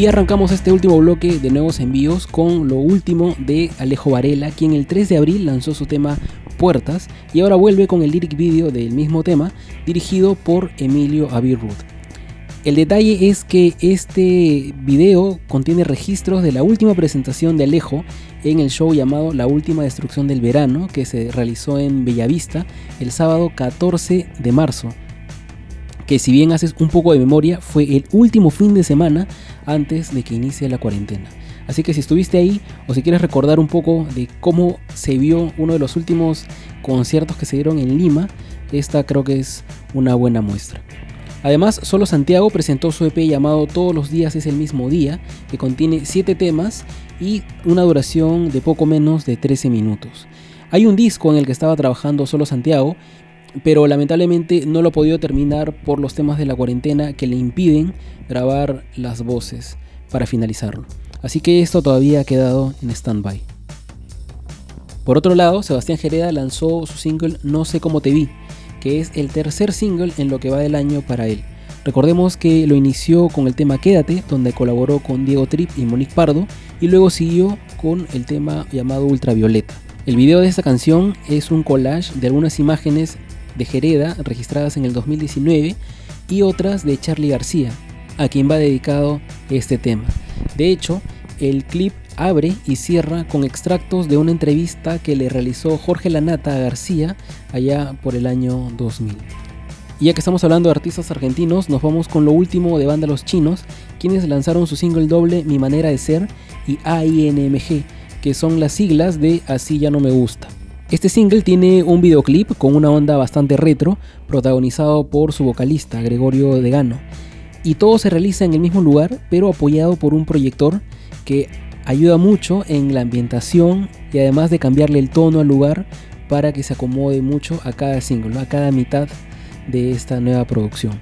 Y arrancamos este último bloque de nuevos envíos con lo último de Alejo Varela, quien el 3 de abril lanzó su tema Puertas y ahora vuelve con el lyric video del mismo tema dirigido por Emilio Avirrud. El detalle es que este video contiene registros de la última presentación de Alejo en el show llamado La Última Destrucción del Verano que se realizó en Bellavista el sábado 14 de marzo que si bien haces un poco de memoria, fue el último fin de semana antes de que inicie la cuarentena. Así que si estuviste ahí o si quieres recordar un poco de cómo se vio uno de los últimos conciertos que se dieron en Lima, esta creo que es una buena muestra. Además, Solo Santiago presentó su EP llamado Todos los días es el mismo día, que contiene 7 temas y una duración de poco menos de 13 minutos. Hay un disco en el que estaba trabajando Solo Santiago pero lamentablemente no lo ha podido terminar por los temas de la cuarentena que le impiden grabar las voces para finalizarlo. Así que esto todavía ha quedado en stand-by. Por otro lado, Sebastián Jereda lanzó su single No sé cómo te vi, que es el tercer single en lo que va del año para él. Recordemos que lo inició con el tema Quédate, donde colaboró con Diego Trip y Monique Pardo, y luego siguió con el tema llamado Ultravioleta. El video de esta canción es un collage de algunas imágenes de Jereda, registradas en el 2019, y otras de Charlie García, a quien va dedicado este tema. De hecho, el clip abre y cierra con extractos de una entrevista que le realizó Jorge Lanata a García allá por el año 2000. Y ya que estamos hablando de artistas argentinos, nos vamos con lo último de Banda Los Chinos, quienes lanzaron su single doble Mi Manera de Ser y AINMG, que son las siglas de Así ya no me gusta. Este single tiene un videoclip con una onda bastante retro, protagonizado por su vocalista, Gregorio Degano. Y todo se realiza en el mismo lugar, pero apoyado por un proyector que ayuda mucho en la ambientación y además de cambiarle el tono al lugar para que se acomode mucho a cada single, a cada mitad de esta nueva producción.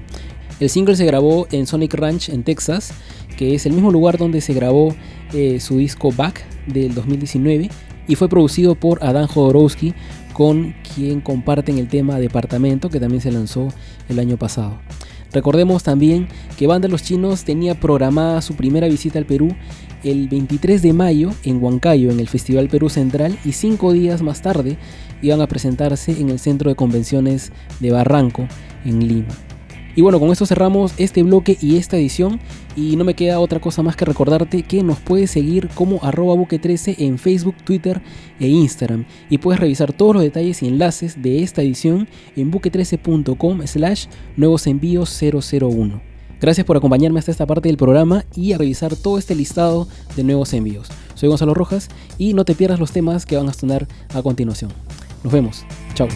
El single se grabó en Sonic Ranch en Texas, que es el mismo lugar donde se grabó eh, su disco Back del 2019 y fue producido por Adán Jodorowsky, con quien comparten el tema Departamento, que también se lanzó el año pasado. Recordemos también que Banda Los Chinos tenía programada su primera visita al Perú el 23 de mayo en Huancayo, en el Festival Perú Central, y cinco días más tarde iban a presentarse en el Centro de Convenciones de Barranco, en Lima. Y bueno, con esto cerramos este bloque y esta edición. Y no me queda otra cosa más que recordarte que nos puedes seguir como arroba buque13 en Facebook, Twitter e Instagram. Y puedes revisar todos los detalles y enlaces de esta edición en buque13.com slash nuevos envíos 001. Gracias por acompañarme hasta esta parte del programa y a revisar todo este listado de nuevos envíos. Soy Gonzalo Rojas y no te pierdas los temas que van a sonar a continuación. Nos vemos. Chao.